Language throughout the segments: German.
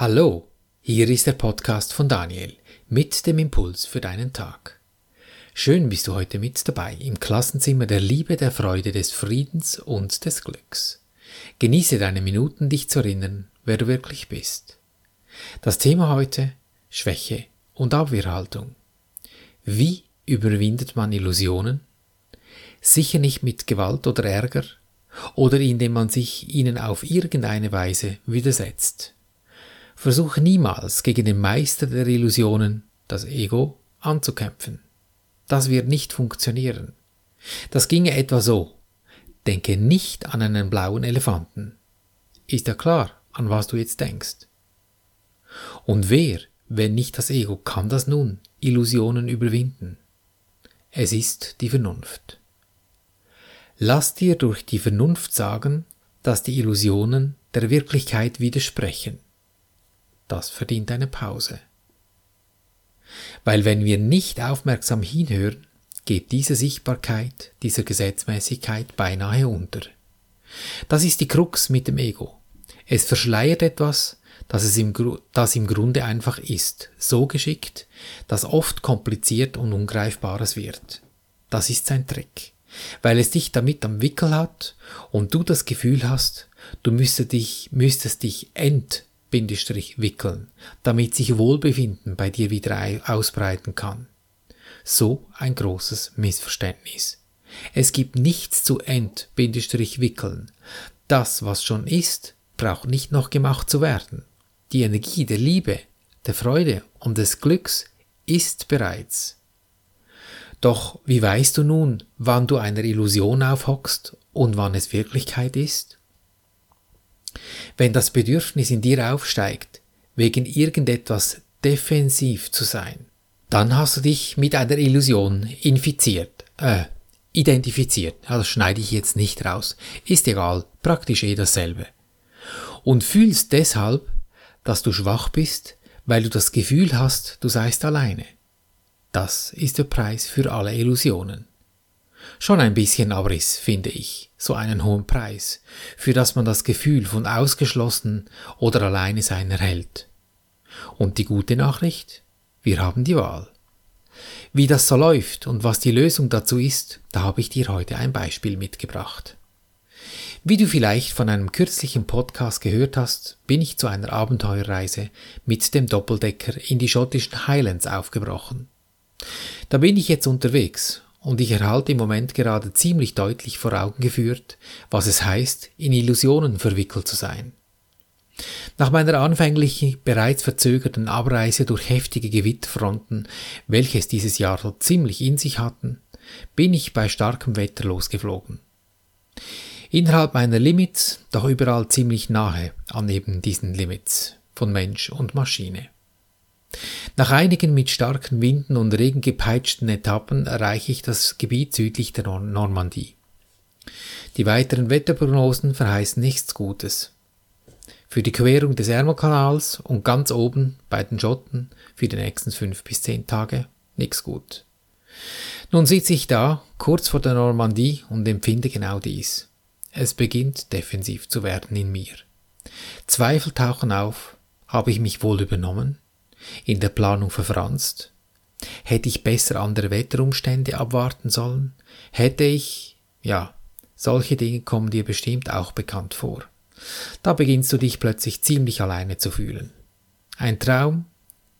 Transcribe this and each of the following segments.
Hallo, hier ist der Podcast von Daniel mit dem Impuls für deinen Tag. Schön bist du heute mit dabei im Klassenzimmer der Liebe, der Freude, des Friedens und des Glücks. Genieße deine Minuten, dich zu erinnern, wer du wirklich bist. Das Thema heute Schwäche und Abwehrhaltung. Wie überwindet man Illusionen? Sicher nicht mit Gewalt oder Ärger oder indem man sich ihnen auf irgendeine Weise widersetzt. Versuche niemals gegen den Meister der Illusionen, das Ego, anzukämpfen. Das wird nicht funktionieren. Das ginge etwa so. Denke nicht an einen blauen Elefanten. Ist ja klar, an was du jetzt denkst. Und wer, wenn nicht das Ego, kann das nun, Illusionen überwinden? Es ist die Vernunft. Lass dir durch die Vernunft sagen, dass die Illusionen der Wirklichkeit widersprechen das verdient eine Pause. Weil wenn wir nicht aufmerksam hinhören, geht diese Sichtbarkeit, dieser Gesetzmäßigkeit beinahe unter. Das ist die Krux mit dem Ego. Es verschleiert etwas, das es im, das im Grunde einfach ist, so geschickt, dass oft kompliziert und ungreifbares wird. Das ist sein Trick, weil es dich damit am Wickel hat und du das Gefühl hast, du müsstest dich, müsstest dich ent wickeln, damit sich Wohlbefinden bei dir wieder ausbreiten kann. So ein großes Missverständnis. Es gibt nichts zu End Bindestrich wickeln. Das, was schon ist, braucht nicht noch gemacht zu werden. Die Energie der Liebe, der Freude und des Glücks ist bereits. Doch wie weißt du nun, wann du einer Illusion aufhockst und wann es Wirklichkeit ist? Wenn das Bedürfnis in dir aufsteigt, wegen irgendetwas defensiv zu sein, dann hast du dich mit einer Illusion infiziert, äh, identifiziert. das schneide ich jetzt nicht raus. Ist egal, praktisch eh dasselbe. Und fühlst deshalb, dass du schwach bist, weil du das Gefühl hast, du seist alleine. Das ist der Preis für alle Illusionen. Schon ein bisschen Abriss, finde ich, so einen hohen Preis, für das man das Gefühl von ausgeschlossen oder alleine sein erhält. Und die gute Nachricht? Wir haben die Wahl. Wie das so läuft und was die Lösung dazu ist, da habe ich dir heute ein Beispiel mitgebracht. Wie du vielleicht von einem kürzlichen Podcast gehört hast, bin ich zu einer Abenteuerreise mit dem Doppeldecker in die schottischen Highlands aufgebrochen. Da bin ich jetzt unterwegs und ich erhalte im Moment gerade ziemlich deutlich vor Augen geführt, was es heißt, in Illusionen verwickelt zu sein. Nach meiner anfänglich bereits verzögerten Abreise durch heftige Gewitterfronten, welches dieses Jahr so ziemlich in sich hatten, bin ich bei starkem Wetter losgeflogen. Innerhalb meiner Limits, doch überall ziemlich nahe an eben diesen Limits von Mensch und Maschine. Nach einigen mit starken Winden und Regen gepeitschten Etappen erreiche ich das Gebiet südlich der Normandie. Die weiteren Wetterprognosen verheißen nichts Gutes. Für die Querung des Ärmelkanals und ganz oben bei den Schotten für die nächsten fünf bis zehn Tage nichts gut. Nun sitze ich da, kurz vor der Normandie und empfinde genau dies. Es beginnt defensiv zu werden in mir. Zweifel tauchen auf, habe ich mich wohl übernommen? In der Planung verfranst? Hätte ich besser andere Wetterumstände abwarten sollen? Hätte ich, ja, solche Dinge kommen dir bestimmt auch bekannt vor. Da beginnst du dich plötzlich ziemlich alleine zu fühlen. Ein Traum,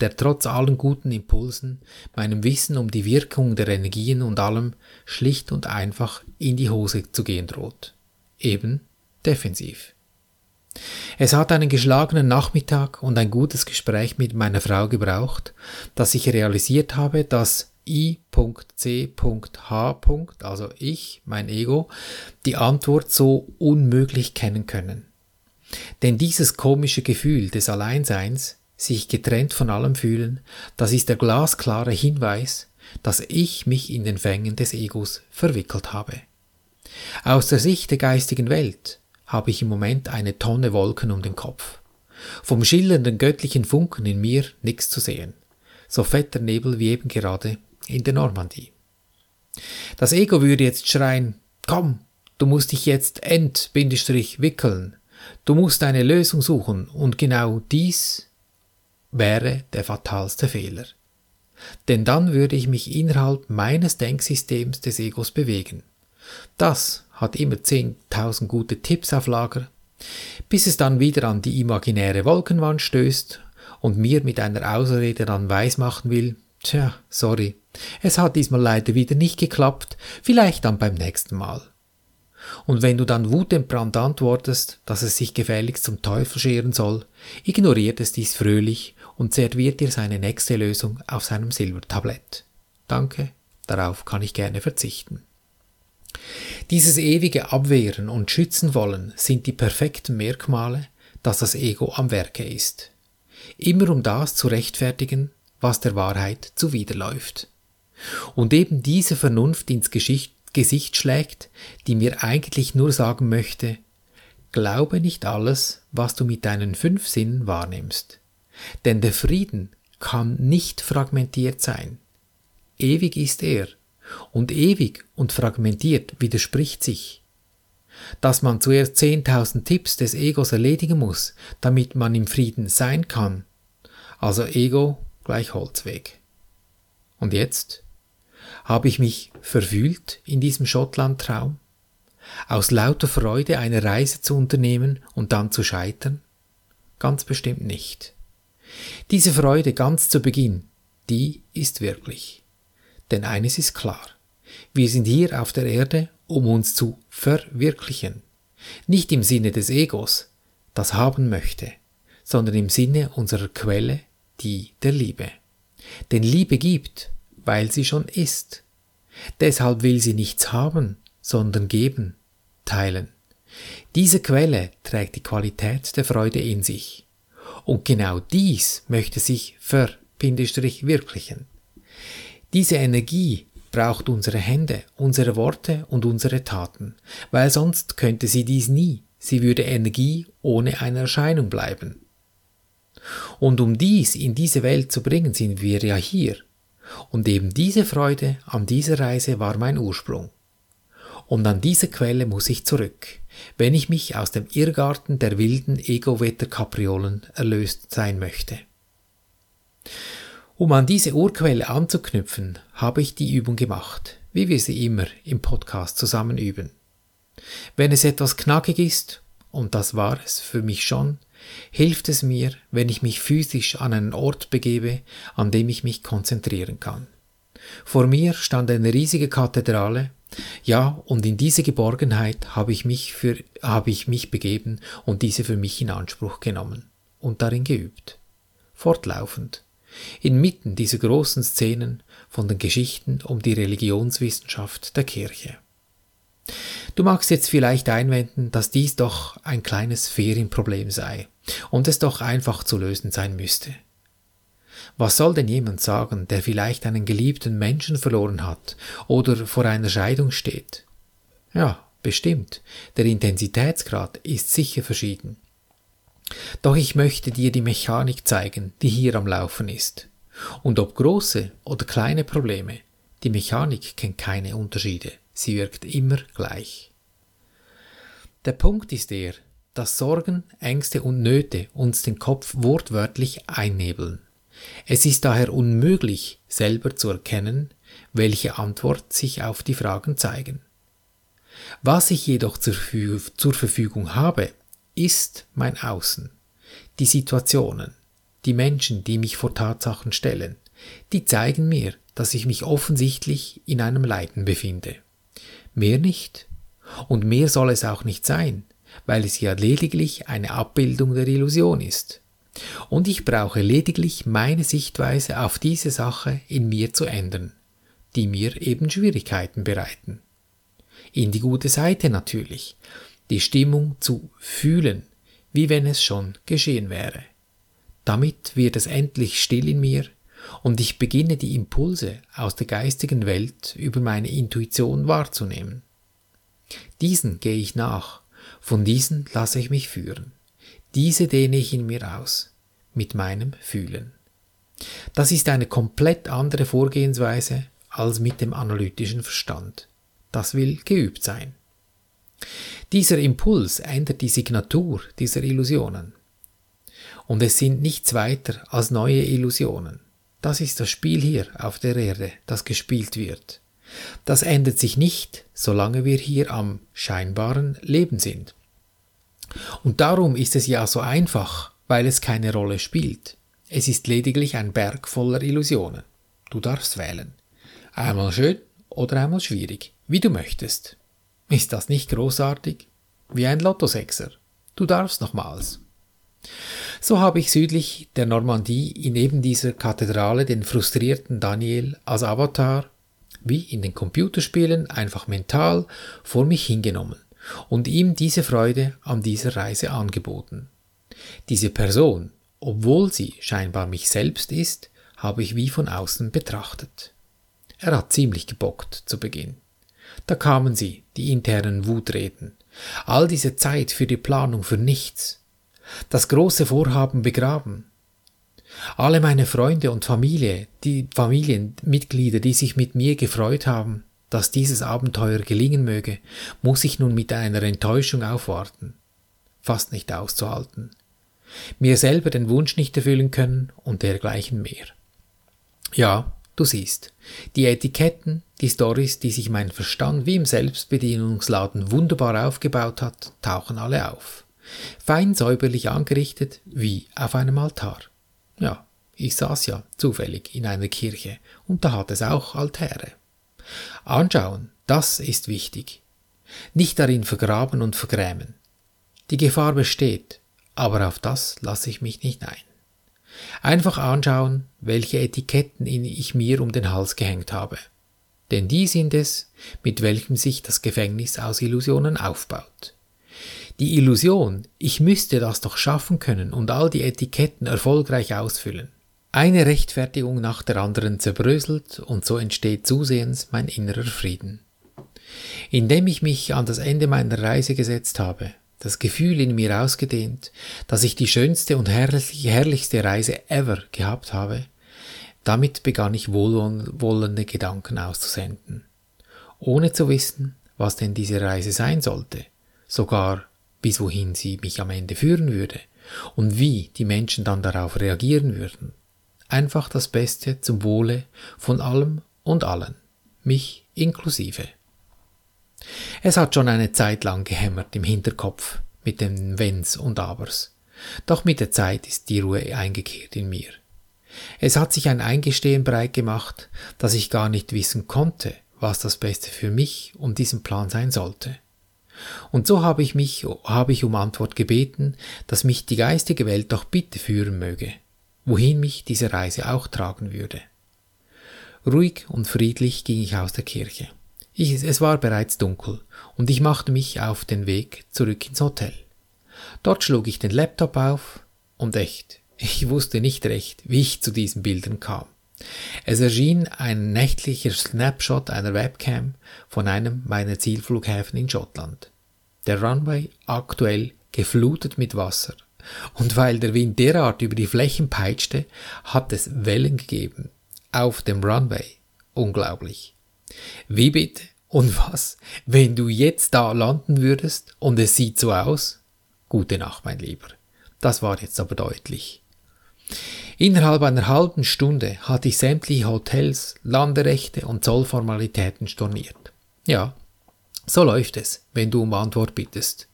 der trotz allen guten Impulsen, meinem Wissen um die Wirkung der Energien und allem schlicht und einfach in die Hose zu gehen droht. Eben defensiv. Es hat einen geschlagenen Nachmittag und ein gutes Gespräch mit meiner Frau gebraucht, dass ich realisiert habe, dass I.C.H. also ich, mein Ego, die Antwort so unmöglich kennen können. Denn dieses komische Gefühl des Alleinseins, sich getrennt von allem fühlen, das ist der glasklare Hinweis, dass ich mich in den Fängen des Egos verwickelt habe. Aus der Sicht der geistigen Welt habe ich im Moment eine Tonne Wolken um den Kopf. Vom schillernden göttlichen Funken in mir nichts zu sehen. So fetter Nebel wie eben gerade in der Normandie. Das Ego würde jetzt schreien, komm, du musst dich jetzt end, Bindestrich, wickeln, Du musst eine Lösung suchen und genau dies wäre der fatalste Fehler. Denn dann würde ich mich innerhalb meines Denksystems des Egos bewegen. Das hat immer 10.000 gute Tipps auf Lager, bis es dann wieder an die imaginäre Wolkenwand stößt und mir mit einer Ausrede dann weismachen will, tja, sorry, es hat diesmal leider wieder nicht geklappt, vielleicht dann beim nächsten Mal. Und wenn du dann wutentbrannt antwortest, dass es sich gefälligst zum Teufel scheren soll, ignoriert es dies fröhlich und serviert dir seine nächste Lösung auf seinem Silbertablett. Danke, darauf kann ich gerne verzichten. Dieses ewige Abwehren und Schützen wollen sind die perfekten Merkmale, dass das Ego am Werke ist. Immer um das zu rechtfertigen, was der Wahrheit zuwiderläuft. Und eben diese Vernunft ins Geschicht Gesicht schlägt, die mir eigentlich nur sagen möchte, glaube nicht alles, was du mit deinen fünf Sinnen wahrnimmst. Denn der Frieden kann nicht fragmentiert sein. Ewig ist er, und ewig und fragmentiert widerspricht sich. Dass man zuerst 10.000 Tipps des Egos erledigen muss, damit man im Frieden sein kann. Also Ego gleich Holzweg. Und jetzt? Habe ich mich verfühlt in diesem Schottland-Traum? Aus lauter Freude eine Reise zu unternehmen und dann zu scheitern? Ganz bestimmt nicht. Diese Freude ganz zu Beginn, die ist wirklich. Denn eines ist klar. Wir sind hier auf der Erde, um uns zu verwirklichen. Nicht im Sinne des Egos, das haben möchte, sondern im Sinne unserer Quelle, die der Liebe. Denn Liebe gibt, weil sie schon ist. Deshalb will sie nichts haben, sondern geben, teilen. Diese Quelle trägt die Qualität der Freude in sich. Und genau dies möchte sich verwirklichen. Diese Energie braucht unsere Hände, unsere Worte und unsere Taten, weil sonst könnte sie dies nie, sie würde Energie ohne eine Erscheinung bleiben. Und um dies in diese Welt zu bringen, sind wir ja hier. Und eben diese Freude an dieser Reise war mein Ursprung. Und an diese Quelle muss ich zurück, wenn ich mich aus dem Irrgarten der wilden Ego-Wetter-Kapriolen erlöst sein möchte. Um an diese Urquelle anzuknüpfen, habe ich die Übung gemacht, wie wir sie immer im Podcast zusammen üben. Wenn es etwas knackig ist, und das war es für mich schon, hilft es mir, wenn ich mich physisch an einen Ort begebe, an dem ich mich konzentrieren kann. Vor mir stand eine riesige Kathedrale, ja, und in diese Geborgenheit habe ich mich für, habe ich mich begeben und diese für mich in Anspruch genommen und darin geübt. Fortlaufend inmitten dieser großen Szenen von den Geschichten um die Religionswissenschaft der Kirche. Du magst jetzt vielleicht einwenden, dass dies doch ein kleines Ferienproblem sei und es doch einfach zu lösen sein müsste. Was soll denn jemand sagen, der vielleicht einen geliebten Menschen verloren hat oder vor einer Scheidung steht? Ja, bestimmt, der Intensitätsgrad ist sicher verschieden. Doch ich möchte dir die Mechanik zeigen, die hier am Laufen ist. Und ob große oder kleine Probleme, die Mechanik kennt keine Unterschiede, sie wirkt immer gleich. Der Punkt ist der, dass Sorgen, Ängste und Nöte uns den Kopf wortwörtlich einnebeln. Es ist daher unmöglich, selber zu erkennen, welche Antwort sich auf die Fragen zeigen. Was ich jedoch zur, Verfügung habe, ist mein Außen. Die Situationen, die Menschen, die mich vor Tatsachen stellen, die zeigen mir, dass ich mich offensichtlich in einem Leiden befinde. Mehr nicht. Und mehr soll es auch nicht sein, weil es ja lediglich eine Abbildung der Illusion ist. Und ich brauche lediglich meine Sichtweise auf diese Sache in mir zu ändern, die mir eben Schwierigkeiten bereiten. In die gute Seite natürlich, die Stimmung zu fühlen, wie wenn es schon geschehen wäre. Damit wird es endlich still in mir und ich beginne die Impulse aus der geistigen Welt über meine Intuition wahrzunehmen. Diesen gehe ich nach, von diesen lasse ich mich führen. Diese dehne ich in mir aus, mit meinem Fühlen. Das ist eine komplett andere Vorgehensweise als mit dem analytischen Verstand. Das will geübt sein. Dieser Impuls ändert die Signatur dieser Illusionen. Und es sind nichts weiter als neue Illusionen. Das ist das Spiel hier auf der Erde, das gespielt wird. Das ändert sich nicht, solange wir hier am scheinbaren Leben sind. Und darum ist es ja so einfach, weil es keine Rolle spielt. Es ist lediglich ein Berg voller Illusionen. Du darfst wählen. Einmal schön oder einmal schwierig, wie du möchtest. Ist das nicht großartig? Wie ein Lottosechser. Du darfst nochmals. So habe ich südlich der Normandie in eben dieser Kathedrale den frustrierten Daniel als Avatar, wie in den Computerspielen, einfach mental vor mich hingenommen und ihm diese Freude an dieser Reise angeboten. Diese Person, obwohl sie scheinbar mich selbst ist, habe ich wie von außen betrachtet. Er hat ziemlich gebockt zu Beginn. Da kamen sie, die internen Wutreden. All diese Zeit für die Planung für nichts. Das große Vorhaben begraben. Alle meine Freunde und Familie, die Familienmitglieder, die sich mit mir gefreut haben, dass dieses Abenteuer gelingen möge, muss ich nun mit einer Enttäuschung aufwarten. Fast nicht auszuhalten. Mir selber den Wunsch nicht erfüllen können und dergleichen mehr. Ja, du siehst, die Etiketten, die Stories, die sich mein Verstand wie im Selbstbedienungsladen wunderbar aufgebaut hat, tauchen alle auf. Fein säuberlich angerichtet, wie auf einem Altar. Ja, ich saß ja zufällig in einer Kirche und da hat es auch Altäre. Anschauen, das ist wichtig. Nicht darin vergraben und vergrämen. Die Gefahr besteht, aber auf das lasse ich mich nicht ein. Einfach anschauen, welche Etiketten ich mir um den Hals gehängt habe. Denn die sind es, mit welchem sich das Gefängnis aus Illusionen aufbaut. Die Illusion, ich müsste das doch schaffen können und all die Etiketten erfolgreich ausfüllen. Eine Rechtfertigung nach der anderen zerbröselt und so entsteht zusehends mein innerer Frieden. Indem ich mich an das Ende meiner Reise gesetzt habe, das Gefühl in mir ausgedehnt, dass ich die schönste und herrlichste Reise ever gehabt habe, damit begann ich wohlwollende Gedanken auszusenden, ohne zu wissen, was denn diese Reise sein sollte, sogar bis wohin sie mich am Ende führen würde und wie die Menschen dann darauf reagieren würden. Einfach das Beste zum Wohle von allem und allen, mich inklusive. Es hat schon eine Zeit lang gehämmert im Hinterkopf mit den Wenns und Abers. Doch mit der Zeit ist die Ruhe eingekehrt in mir. Es hat sich ein Eingestehen breit gemacht, dass ich gar nicht wissen konnte, was das Beste für mich und diesen Plan sein sollte. Und so habe ich mich, habe ich um Antwort gebeten, dass mich die geistige Welt doch bitte führen möge, wohin mich diese Reise auch tragen würde. Ruhig und friedlich ging ich aus der Kirche. Ich, es war bereits dunkel und ich machte mich auf den Weg zurück ins Hotel. Dort schlug ich den Laptop auf und echt, ich wusste nicht recht, wie ich zu diesen Bildern kam. Es erschien ein nächtlicher Snapshot einer Webcam von einem meiner Zielflughäfen in Schottland. Der Runway aktuell geflutet mit Wasser. Und weil der Wind derart über die Flächen peitschte, hat es Wellen gegeben. Auf dem Runway. Unglaublich. Wie bitte? Und was, wenn du jetzt da landen würdest und es sieht so aus? Gute Nacht, mein Lieber. Das war jetzt aber deutlich. Innerhalb einer halben Stunde hatte ich sämtliche Hotels, Landerechte und Zollformalitäten storniert. Ja, so läuft es, wenn du um Antwort bittest.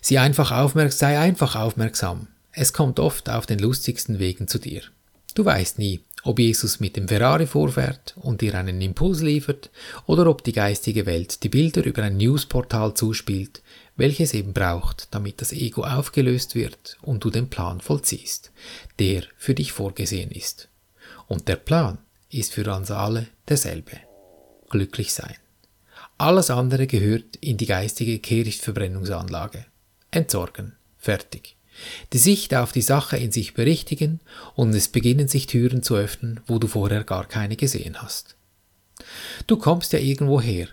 Sei einfach, sei einfach aufmerksam. Es kommt oft auf den lustigsten Wegen zu dir. Du weißt nie, ob Jesus mit dem Ferrari vorfährt und dir einen Impuls liefert oder ob die geistige Welt die Bilder über ein Newsportal zuspielt, welches eben braucht, damit das Ego aufgelöst wird und du den Plan vollziehst, der für dich vorgesehen ist. Und der Plan ist für uns alle derselbe. Glücklich sein. Alles andere gehört in die geistige Kehrichtverbrennungsanlage. Entsorgen. Fertig. Die Sicht auf die Sache in sich berichtigen und es beginnen sich Türen zu öffnen, wo du vorher gar keine gesehen hast. Du kommst ja irgendwo her,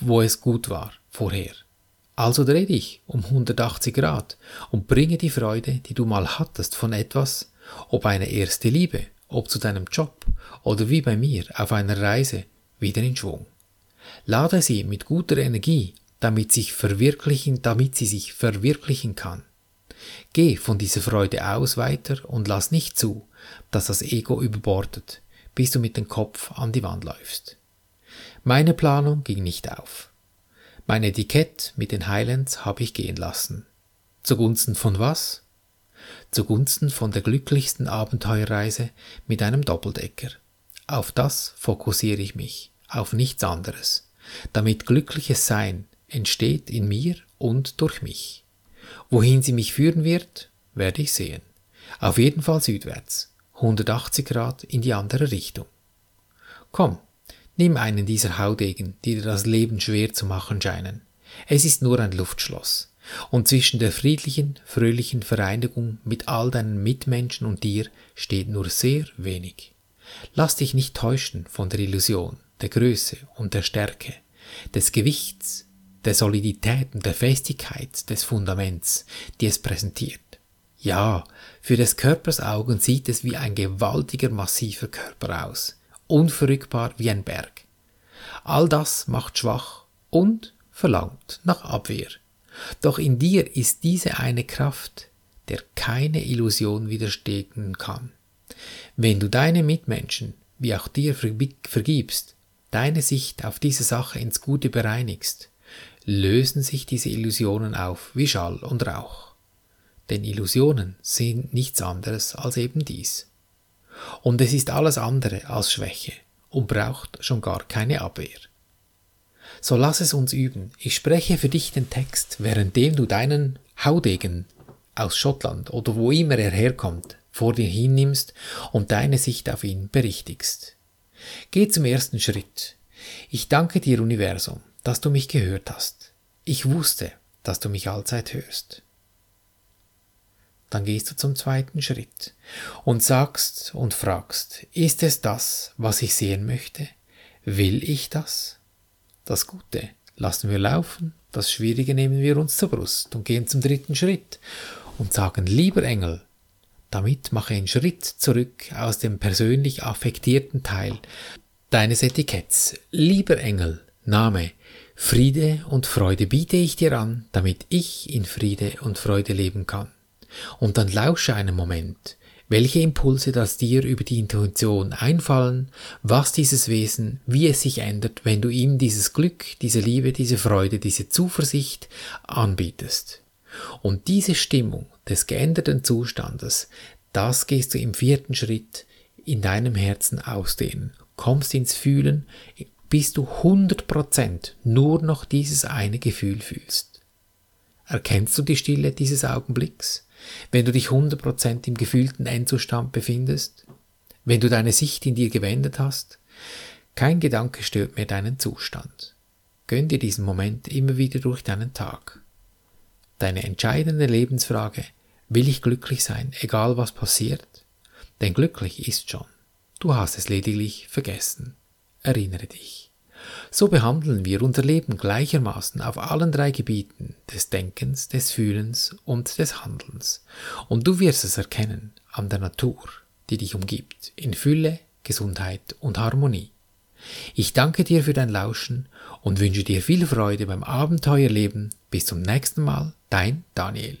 wo es gut war, vorher. Also dreh dich um 180 Grad und bringe die Freude, die du mal hattest von etwas, ob eine erste Liebe, ob zu deinem Job oder wie bei mir auf einer Reise, wieder in Schwung. Lade sie mit guter Energie, damit, sich verwirklichen, damit sie sich verwirklichen kann. Geh von dieser Freude aus weiter und lass nicht zu, dass das Ego überbordet, bis du mit dem Kopf an die Wand läufst. Meine Planung ging nicht auf. Mein Etikett mit den Highlands habe ich gehen lassen. Zugunsten von was? Zugunsten von der glücklichsten Abenteuerreise mit einem Doppeldecker. Auf das fokussiere ich mich, auf nichts anderes, damit glückliches Sein entsteht in mir und durch mich. Wohin sie mich führen wird, werde ich sehen. Auf jeden Fall südwärts, 180 Grad in die andere Richtung. Komm, nimm einen dieser Haudegen, die dir das Leben schwer zu machen scheinen. Es ist nur ein Luftschloss. Und zwischen der friedlichen, fröhlichen Vereinigung mit all deinen Mitmenschen und dir steht nur sehr wenig. Lass dich nicht täuschen von der Illusion, der Größe und der Stärke, des Gewichts, der Solidität und der Festigkeit des Fundaments, die es präsentiert. Ja, für des Körpers Augen sieht es wie ein gewaltiger, massiver Körper aus, unverrückbar wie ein Berg. All das macht schwach und verlangt nach Abwehr. Doch in dir ist diese eine Kraft, der keine Illusion widerstehen kann. Wenn du deine Mitmenschen, wie auch dir vergibst, deine Sicht auf diese Sache ins Gute bereinigst, lösen sich diese Illusionen auf wie Schall und Rauch. Denn Illusionen sind nichts anderes als eben dies. Und es ist alles andere als Schwäche und braucht schon gar keine Abwehr. So lass es uns üben. Ich spreche für dich den Text, währenddem du deinen Haudegen aus Schottland oder wo immer er herkommt, vor dir hinnimmst und deine Sicht auf ihn berichtigst. Geh zum ersten Schritt. Ich danke dir, Universum, dass du mich gehört hast. Ich wusste, dass du mich allzeit hörst. Dann gehst du zum zweiten Schritt und sagst und fragst, ist es das, was ich sehen möchte? Will ich das? Das Gute lassen wir laufen, das Schwierige nehmen wir uns zur Brust und gehen zum dritten Schritt und sagen, lieber Engel, damit mache einen Schritt zurück aus dem persönlich affektierten Teil deines Etiketts. Lieber Engel, Name, Friede und Freude biete ich dir an, damit ich in Friede und Freude leben kann. Und dann lausche einen Moment, welche Impulse das dir über die Intuition einfallen, was dieses Wesen, wie es sich ändert, wenn du ihm dieses Glück, diese Liebe, diese Freude, diese Zuversicht anbietest. Und diese Stimmung des geänderten Zustandes, das gehst du im vierten Schritt in deinem Herzen ausdehnen, kommst ins Fühlen, bis du 100% nur noch dieses eine Gefühl fühlst. Erkennst du die Stille dieses Augenblicks? wenn du dich 100% im gefühlten Endzustand befindest, wenn du deine Sicht in dir gewendet hast, kein Gedanke stört mehr deinen Zustand. Gönn dir diesen Moment immer wieder durch deinen Tag. Deine entscheidende Lebensfrage, will ich glücklich sein, egal was passiert? Denn glücklich ist schon. Du hast es lediglich vergessen. Erinnere dich. So behandeln wir unser Leben gleichermaßen auf allen drei Gebieten des Denkens, des Fühlens und des Handelns. Und du wirst es erkennen an der Natur, die dich umgibt, in Fülle, Gesundheit und Harmonie. Ich danke dir für dein Lauschen und wünsche dir viel Freude beim Abenteuerleben. Bis zum nächsten Mal, dein Daniel.